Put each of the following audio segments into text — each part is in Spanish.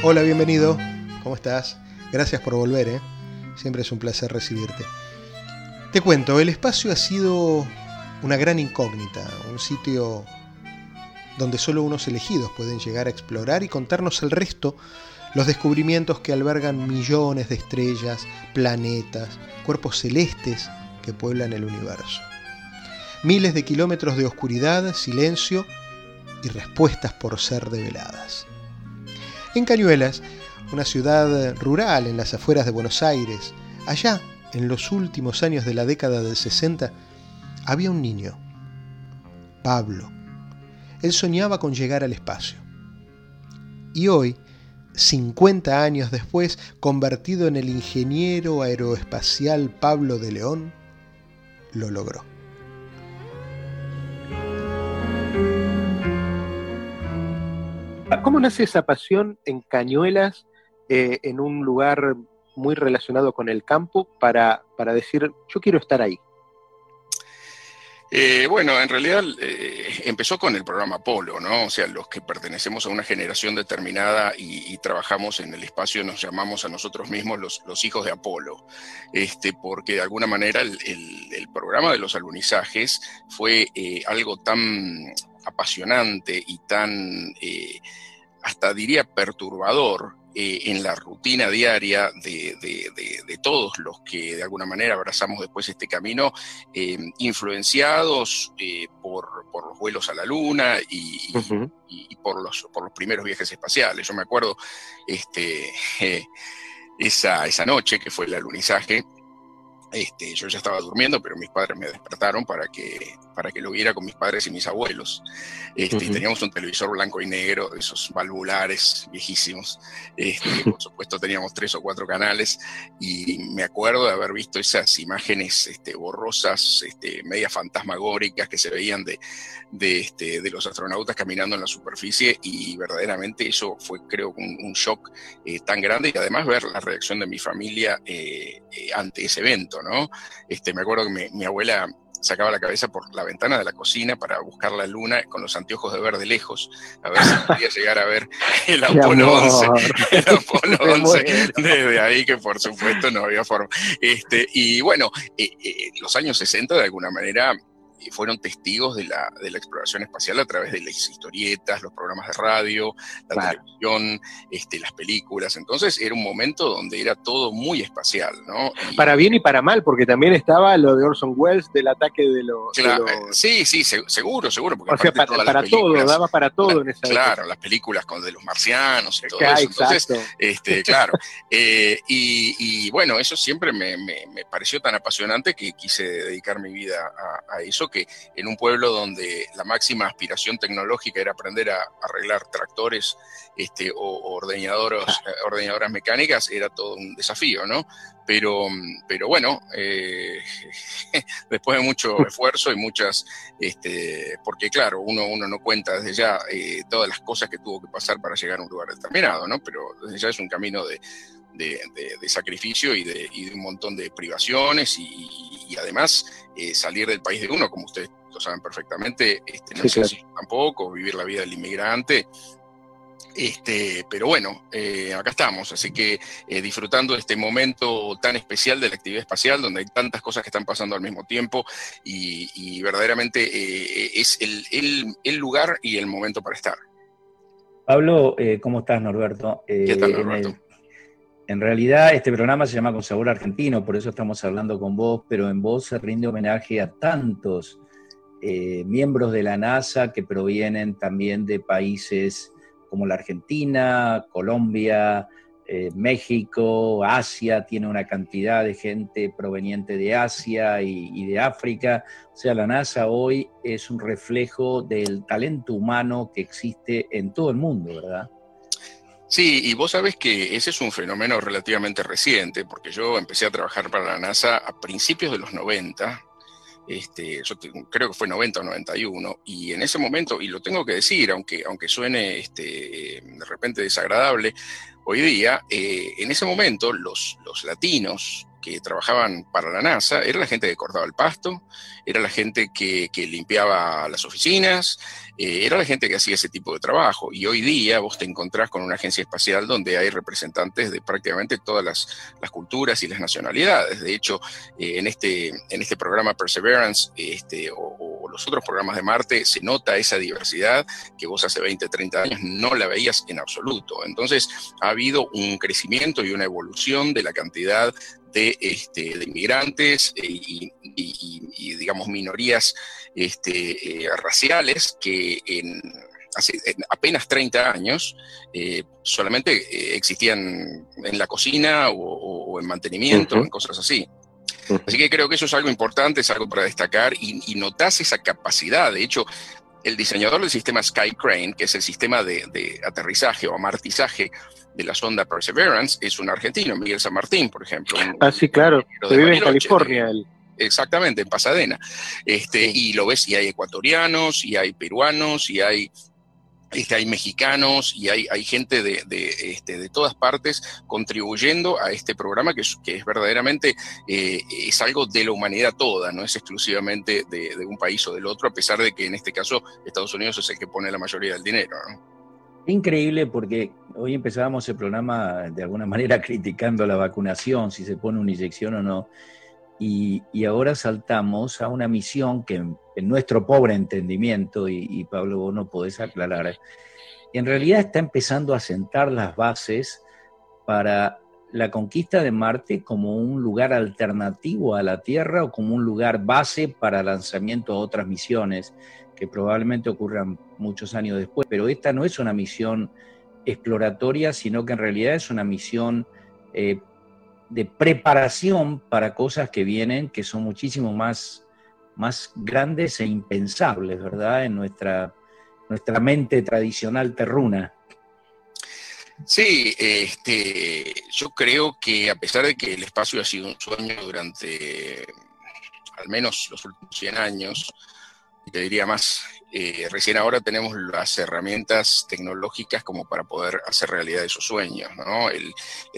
Hola, bienvenido. ¿Cómo estás? Gracias por volver, ¿eh? Siempre es un placer recibirte. Te cuento, el espacio ha sido una gran incógnita, un sitio donde solo unos elegidos pueden llegar a explorar y contarnos el resto, los descubrimientos que albergan millones de estrellas, planetas, cuerpos celestes que pueblan el universo. Miles de kilómetros de oscuridad, silencio y respuestas por ser develadas. En Cañuelas, una ciudad rural en las afueras de Buenos Aires, allá, en los últimos años de la década del 60, había un niño, Pablo. Él soñaba con llegar al espacio. Y hoy, 50 años después, convertido en el ingeniero aeroespacial Pablo de León, lo logró. ¿Cómo nace esa pasión en Cañuelas, eh, en un lugar muy relacionado con el campo, para, para decir, yo quiero estar ahí? Eh, bueno, en realidad eh, empezó con el programa Apolo, ¿no? O sea, los que pertenecemos a una generación determinada y, trabajamos en el espacio nos llamamos a nosotros mismos los, hijos de Apolo, este, porque de alguna manera el, programa de los alunizajes fue algo tan apasionante y tan, eh, hasta diría, perturbador eh, en la rutina diaria de, todos los que de alguna manera abrazamos después este camino, eh, influenciados por, los vuelos a la luna y, por, los, por los primeros viajes espaciales. Yo me acuerdo este, esa, esa noche que fue el alunizaje, este, yo ya estaba durmiendo, pero mis padres me despertaron para que, para que lo viera con mis padres y mis abuelos. Este, teníamos un televisor blanco y negro, esos valvulares viejísimos. Este, por supuesto, teníamos tres o cuatro canales y me acuerdo de haber visto esas imágenes este, borrosas, este, medias fantasmagóricas que se veían de, de, este, de los astronautas caminando en la superficie y verdaderamente eso fue, creo, un, un shock eh, tan grande y además ver la reacción de mi familia eh, eh, ante ese evento. ¿no? Este, me acuerdo que mi, abuela sacaba la cabeza por la ventana de la cocina para buscar la luna con los anteojos de ver de lejos, a ver si podía llegar a ver el Apolo 11, el Apolo 11 desde ahí que por supuesto no había forma. Este, y bueno, eh, eh, los años 60 de alguna manera fueron testigos de la, de la, exploración espacial a través de las historietas, los programas de radio, la televisión, este, las películas. Entonces era un momento donde era todo muy espacial, ¿no? para bien y para mal, porque también estaba lo de Orson Welles del ataque de los... Sí, sí, seguro, seguro. Porque o sea, para, todo, daba para todo en esa Claro, las películas con de los marcianos y todo eso. Entonces, este, claro. Eh, y, bueno, eso siempre me, me, pareció tan apasionante que quise dedicar mi vida a, a eso que en un pueblo donde la máxima aspiración tecnológica era aprender a, arreglar tractores este, o, ordeñadoras, ah. ordeñadoras mecánicas, era todo un desafío, ¿no? Pero, pero bueno, eh, después de mucho esfuerzo y muchas, este, porque claro, uno, uno no cuenta desde ya eh, todas las cosas que tuvo que pasar para llegar a un lugar determinado, ¿no? Pero desde ya es un camino de, de, sacrificio y de, un montón de privaciones y, además eh, salir del país de uno, como ustedes lo saben perfectamente, este, no es tampoco, vivir la vida del inmigrante. Este, pero bueno, eh, acá estamos, así que eh, disfrutando de este momento tan especial de la actividad espacial, donde hay tantas cosas que están pasando al mismo tiempo y, verdaderamente es el, el, lugar y el momento para estar. Pablo, ¿cómo estás, Norberto? ¿Qué tal, Norberto? En realidad este programa se llama Con Sabor Argentino, por eso estamos hablando con vos, pero en vos se rinde homenaje a tantos eh, miembros de la NASA que provienen también de países como la Argentina, Colombia, eh, México, Asia, tiene una cantidad de gente proveniente de Asia y, de África. O sea, la NASA hoy es un reflejo del talento humano que existe en todo el mundo, ¿verdad? Sí, y vos sabés que ese es un fenómeno relativamente reciente, porque yo empecé a trabajar para la NASA a principios de los 90, este, yo creo que fue 90 o 91, y en ese momento, y lo tengo que decir, aunque, aunque suene este, de repente desagradable, hoy día, eh, en ese momento los, los latinos que trabajaban para la NASA era la gente que cortaba el pasto, era la gente que, limpiaba las oficinas, eh, era la gente que hacía ese tipo de trabajo. Y hoy día vos te encontrás con una agencia espacial donde hay representantes de prácticamente todas las, culturas y las nacionalidades. De hecho, eh, en, este, en este programa Perseverance este, o, los otros programas de Marte se nota esa diversidad que vos hace 20, 30 años no la veías en absoluto. Entonces, ha habido un crecimiento y una evolución de la cantidad de, este, de inmigrantes eh, y, digamos, minorías este, eh, raciales que en, hace apenas 30 años eh, solamente existían en la cocina o, en mantenimiento, en cosas así. Así que creo que eso es algo importante, es algo para destacar y, y notas esa capacidad. De hecho, el diseñador del sistema Sky Crane, que es el sistema de, de aterrizaje o amartizaje de la sonda Perseverance es un argentino, Miguel San Martín, por ejemplo. ah, sí, claro, que vive en California. Exactamente, en Pasadena. Este, Y lo ves, y hay ecuatorianos, y hay peruanos, y hay hay mexicanos y hay, gente este, de, todas partes contribuyendo a este programa que es, verdaderamente eh, es algo de la humanidad toda, no es exclusivamente de, un país o del otro, a pesar de que en este caso Estados Unidos es el que pone la mayoría del dinero. Increíble porque hoy empezábamos el programa de alguna manera criticando la vacunación, si se pone una inyección o no, y, ahora saltamos a una misión que en, nuestro pobre entendimiento, y, Pablo vos no podés aclarar, en realidad está empezando a sentar las bases para la conquista de Marte como un lugar alternativo a la Tierra o como un lugar base para lanzamiento a otras misiones que probablemente ocurran muchos años después, pero esta no es una misión exploratoria, sino que en realidad es una misión eh, de preparación para cosas que vienen, que son muchísimo más, más grandes e impensables, ¿verdad? En nuestra, nuestra mente tradicional terruna. Sí, este, yo creo que a pesar de que el espacio ha sido un sueño durante al menos los últimos 100 años, te diría más, eh, recién ahora tenemos las herramientas tecnológicas como para poder hacer realidad esos sueños. ¿no? El,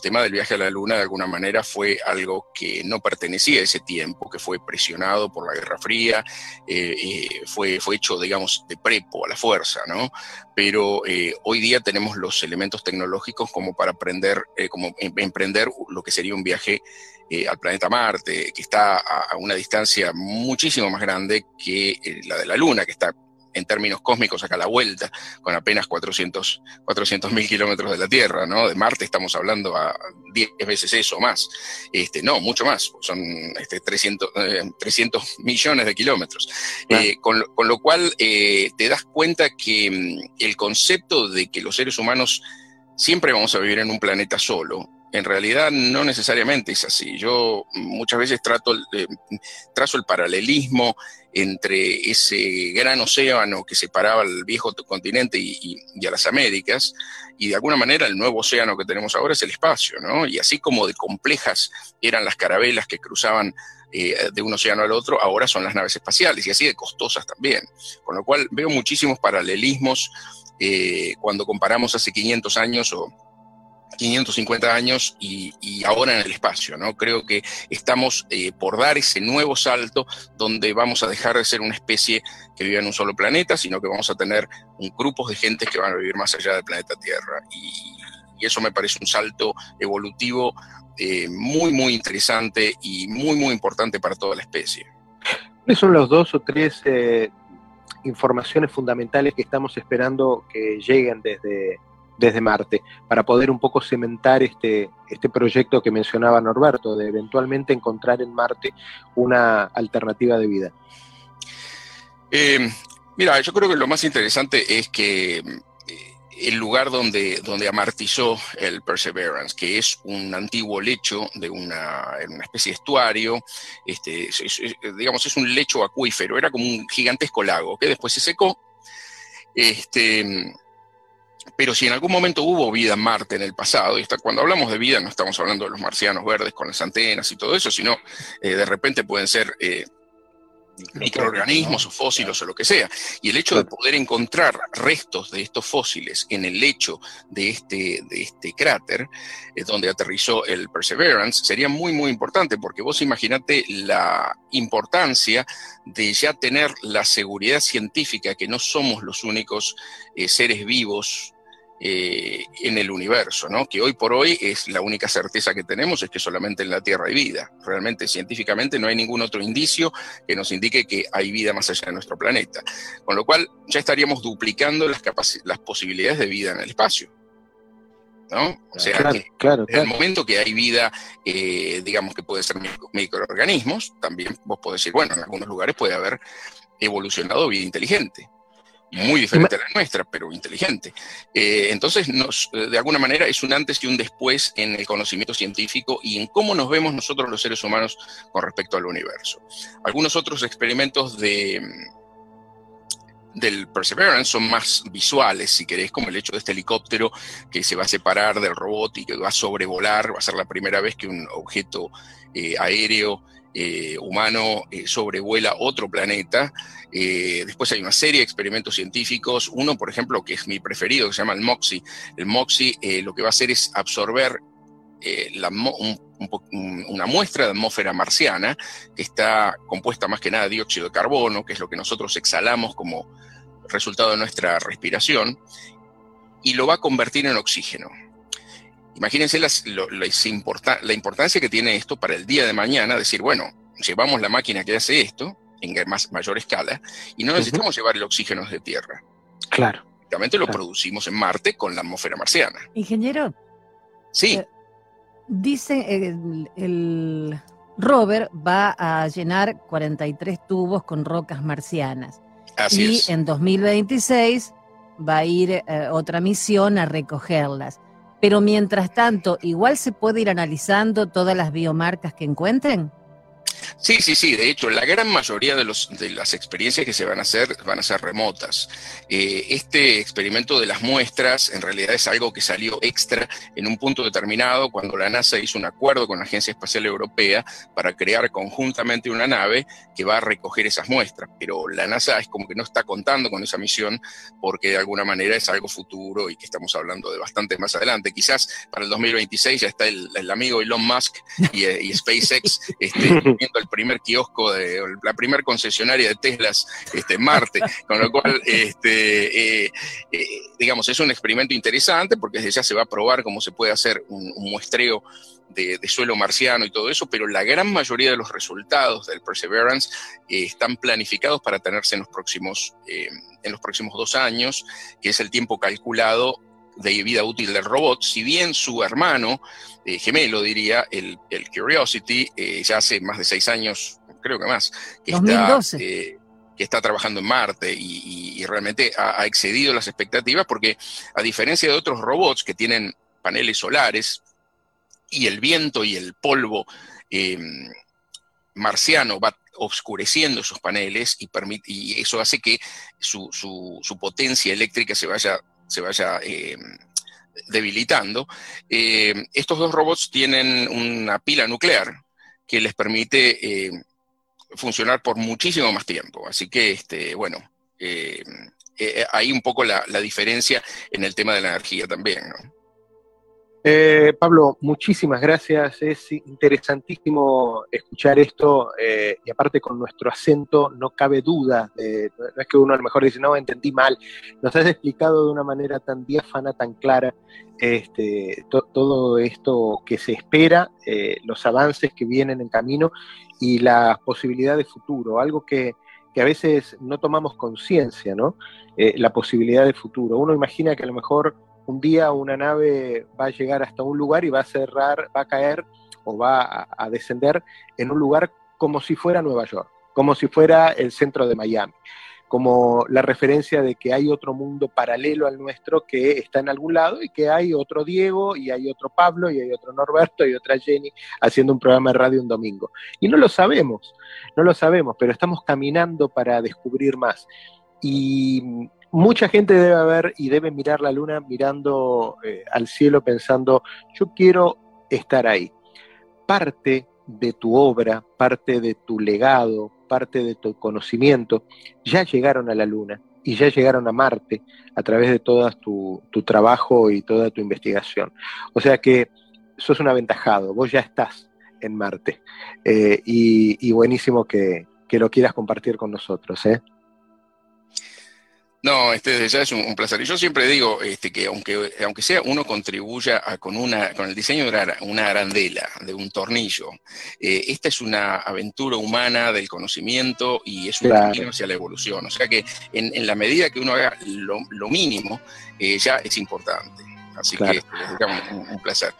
tema del viaje a la Luna de alguna manera fue algo que no pertenecía a ese tiempo, que fue presionado por la Guerra Fría, eh, eh, fue, fue hecho, digamos, de prepo, a la fuerza, ¿no? Pero hoy día tenemos los elementos tecnológicos como para aprender, como em, emprender lo que sería un viaje al planeta Marte, que está a, una distancia muchísimo más grande que la de la Luna, que está en términos cósmicos acá a la vuelta, con apenas 400 mil kilómetros de la Tierra, ¿no? De Marte estamos hablando a 10 veces eso más. Este, no, mucho más, son este, 300, 300 eh, millones de kilómetros. con, con, lo cual te das cuenta que mm, el concepto de que los seres humanos siempre vamos a vivir en un planeta solo, en realidad no necesariamente es así. Yo muchas veces trato, trazo el paralelismo entre ese gran océano que separaba al viejo continente y, a las Américas, y de alguna manera el nuevo océano que tenemos ahora es el espacio, ¿no? Y así como de complejas eran las carabelas que cruzaban eh, de un océano al otro, ahora son las naves espaciales, y así de costosas también. Con lo cual veo muchísimos paralelismos eh, cuando comparamos hace 500 años o 550 años y, ahora en el espacio, ¿no? Creo que estamos eh, por dar ese nuevo salto donde vamos a dejar de ser una especie que vive en un solo planeta, sino que vamos a tener un grupos de gente que van a vivir más allá del planeta Tierra. Y, eso me parece un salto evolutivo eh, muy, muy interesante y muy, muy importante para toda la especie. ¿Cuáles son los dos o tres eh, informaciones fundamentales que estamos esperando que lleguen desde desde Marte, para poder un poco cementar este, este proyecto que mencionaba Norberto, de eventualmente encontrar en Marte una alternativa de vida? Eh, mira, yo creo que lo más interesante es que eh, el lugar donde, donde amartizó el Perseverance, que es un antiguo lecho de una, una especie de estuario, este, digamos, es un lecho acuífero, era como un gigantesco lago que después se secó. Este, pero si en algún momento hubo vida en Marte en el pasado, y cuando hablamos de vida no estamos hablando de los marcianos verdes con las antenas y todo eso, sino eh, de repente pueden ser eh, microorganismos o fósiles o lo que sea. Y el hecho de poder encontrar restos de estos fósiles en el lecho de este, de este cráter, es donde aterrizó el Perseverance, sería muy, muy importante, porque vos imaginate la importancia de ya tener la seguridad científica que no somos los únicos eh, seres vivos eh, en el universo, ¿no? que hoy por hoy es la única certeza que tenemos es que solamente en la Tierra hay vida. Realmente científicamente no hay ningún otro indicio que nos indique que hay vida más allá de nuestro planeta. Con lo cual ya estaríamos duplicando las, las posibilidades de vida en el espacio. ¿no? O sea, en el momento que hay vida, eh, digamos que puede ser microorganismos, también vos podés decir, bueno, en algunos lugares puede haber evolucionado vida inteligente muy diferente a la nuestra, pero inteligente. Eh, entonces, nos, eh, de alguna manera es un antes y un después en el conocimiento científico y en cómo nos vemos nosotros los seres humanos con respecto al universo. Algunos otros experimentos de, del Perseverance son más visuales, si querés, como el hecho de este helicóptero que se va a separar del robot y que va a sobrevolar, va a ser la primera vez que un objeto eh, aéreo eh, humano eh, sobrevuela otro planeta. Eh, después hay una serie de experimentos científicos. Uno, por ejemplo, que es mi preferido, que se llama el MOXIE. El MOXIE lo que va a hacer es absorber una muestra de atmósfera marciana que está compuesta más que nada de dióxido de carbono, que es lo que nosotros exhalamos como resultado de nuestra respiración, y lo va a convertir en oxígeno. Imagínense la importancia que tiene esto para el día de mañana, decir, bueno, llevamos la máquina que hace esto en más, mayor escala y no necesitamos llevar el oxígeno desde Tierra. Claro. Directamente lo producimos en Marte con la atmósfera marciana. Ingeniero. Sí. Eh, dice el, el rover va a llenar 43 tubos con rocas marcianas. Así y en 2026 va a ir eh, otra misión a recogerlas. Pero mientras tanto, igual se puede ir analizando todas las biomarcas que encuentren. Sí, sí, sí. De hecho, la gran mayoría de, los, de las experiencias que se van a hacer van a ser remotas. Eh, este experimento de las muestras en realidad es algo que salió extra en un punto determinado cuando la NASA hizo un acuerdo con la Agencia Espacial Europea para crear conjuntamente una nave que va a recoger esas muestras. Pero la NASA es como que no está contando con esa misión porque de alguna manera es algo futuro y que estamos hablando de bastante más adelante. Quizás para el 2026 ya está el, amigo Elon Musk y, eh, SpaceX este, el primer kiosco, de, la primera concesionaria de Teslas este, en Marte, con lo cual, este, eh, eh, digamos, es un experimento interesante porque desde ya se va a probar cómo se puede hacer un, muestreo de, suelo marciano y todo eso, pero la gran mayoría de los resultados del Perseverance eh, están planificados para tenerse en los próximos, en los próximos dos años, que es el tiempo calculado de vida útil del robot, si bien su hermano eh, gemelo, diría, el, Curiosity, eh, ya hace más de seis años, creo que más, que, Está, eh, que está trabajando en Marte y, realmente ha, excedido las expectativas porque a diferencia de otros robots que tienen paneles solares y el viento y el polvo em, marciano va oscureciendo esos paneles y, y eso hace que su, su potencia eléctrica se vaya se vaya eh, debilitando. Eh, estos dos robots tienen una pila nuclear que les permite eh, funcionar por muchísimo más tiempo. Así que, este, bueno, hay un poco la, la, diferencia en el tema de la energía también. ¿no? Eh, Pablo, muchísimas gracias. Es interesantísimo escuchar esto eh, y aparte con nuestro acento no cabe duda. no es que uno a lo mejor dice, no, entendí mal. Nos has explicado de una manera tan diáfana, tan clara, este, todo esto que se espera, eh, los avances que vienen en camino y la posibilidad de futuro, algo que, que a veces no tomamos conciencia, ¿no? la posibilidad de futuro. Uno imagina que a lo mejor un día una nave va a llegar hasta un lugar y va a cerrar, va a caer o va a, descender en un lugar como si fuera Nueva York, como si fuera el centro de Miami, como la referencia de que hay otro mundo paralelo al nuestro que está en algún lado y que hay otro Diego y hay otro Pablo y hay otro Norberto y otra Jenny haciendo un programa de radio un domingo. Y no lo sabemos, no lo sabemos, pero estamos caminando para descubrir más. Y mucha gente debe haber y debe mirar la luna mirando eh, al cielo pensando, yo quiero estar ahí. Parte de tu obra, parte de tu legado, parte de tu conocimiento, ya llegaron a la Luna y ya llegaron a Marte a través de todo tu, trabajo y toda tu investigación. O sea que sos un aventajado, vos ya estás en Marte eh, y, buenísimo que, que, lo quieras compartir con nosotros. ¿eh? No, este ya es un, placer. Y yo siempre digo este, que aunque, aunque sea uno contribuya con, una, con el diseño de una arandela, de un tornillo, eh, esta es una aventura humana del conocimiento y es un camino hacia la evolución. O sea que en, la medida que uno haga lo, mínimo, eh, ya es importante. Así que este, un, un placer.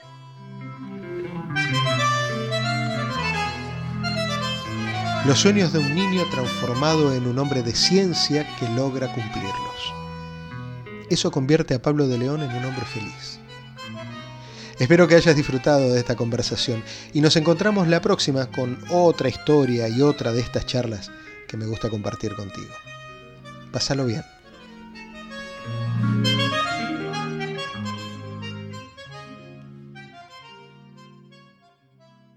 Los sueños de un niño transformado en un hombre de ciencia que logra cumplirlos. Eso convierte a Pablo de León en un hombre feliz. Espero que hayas disfrutado de esta conversación y nos encontramos la próxima con otra historia y otra de estas charlas que me gusta compartir contigo. Pásalo bien.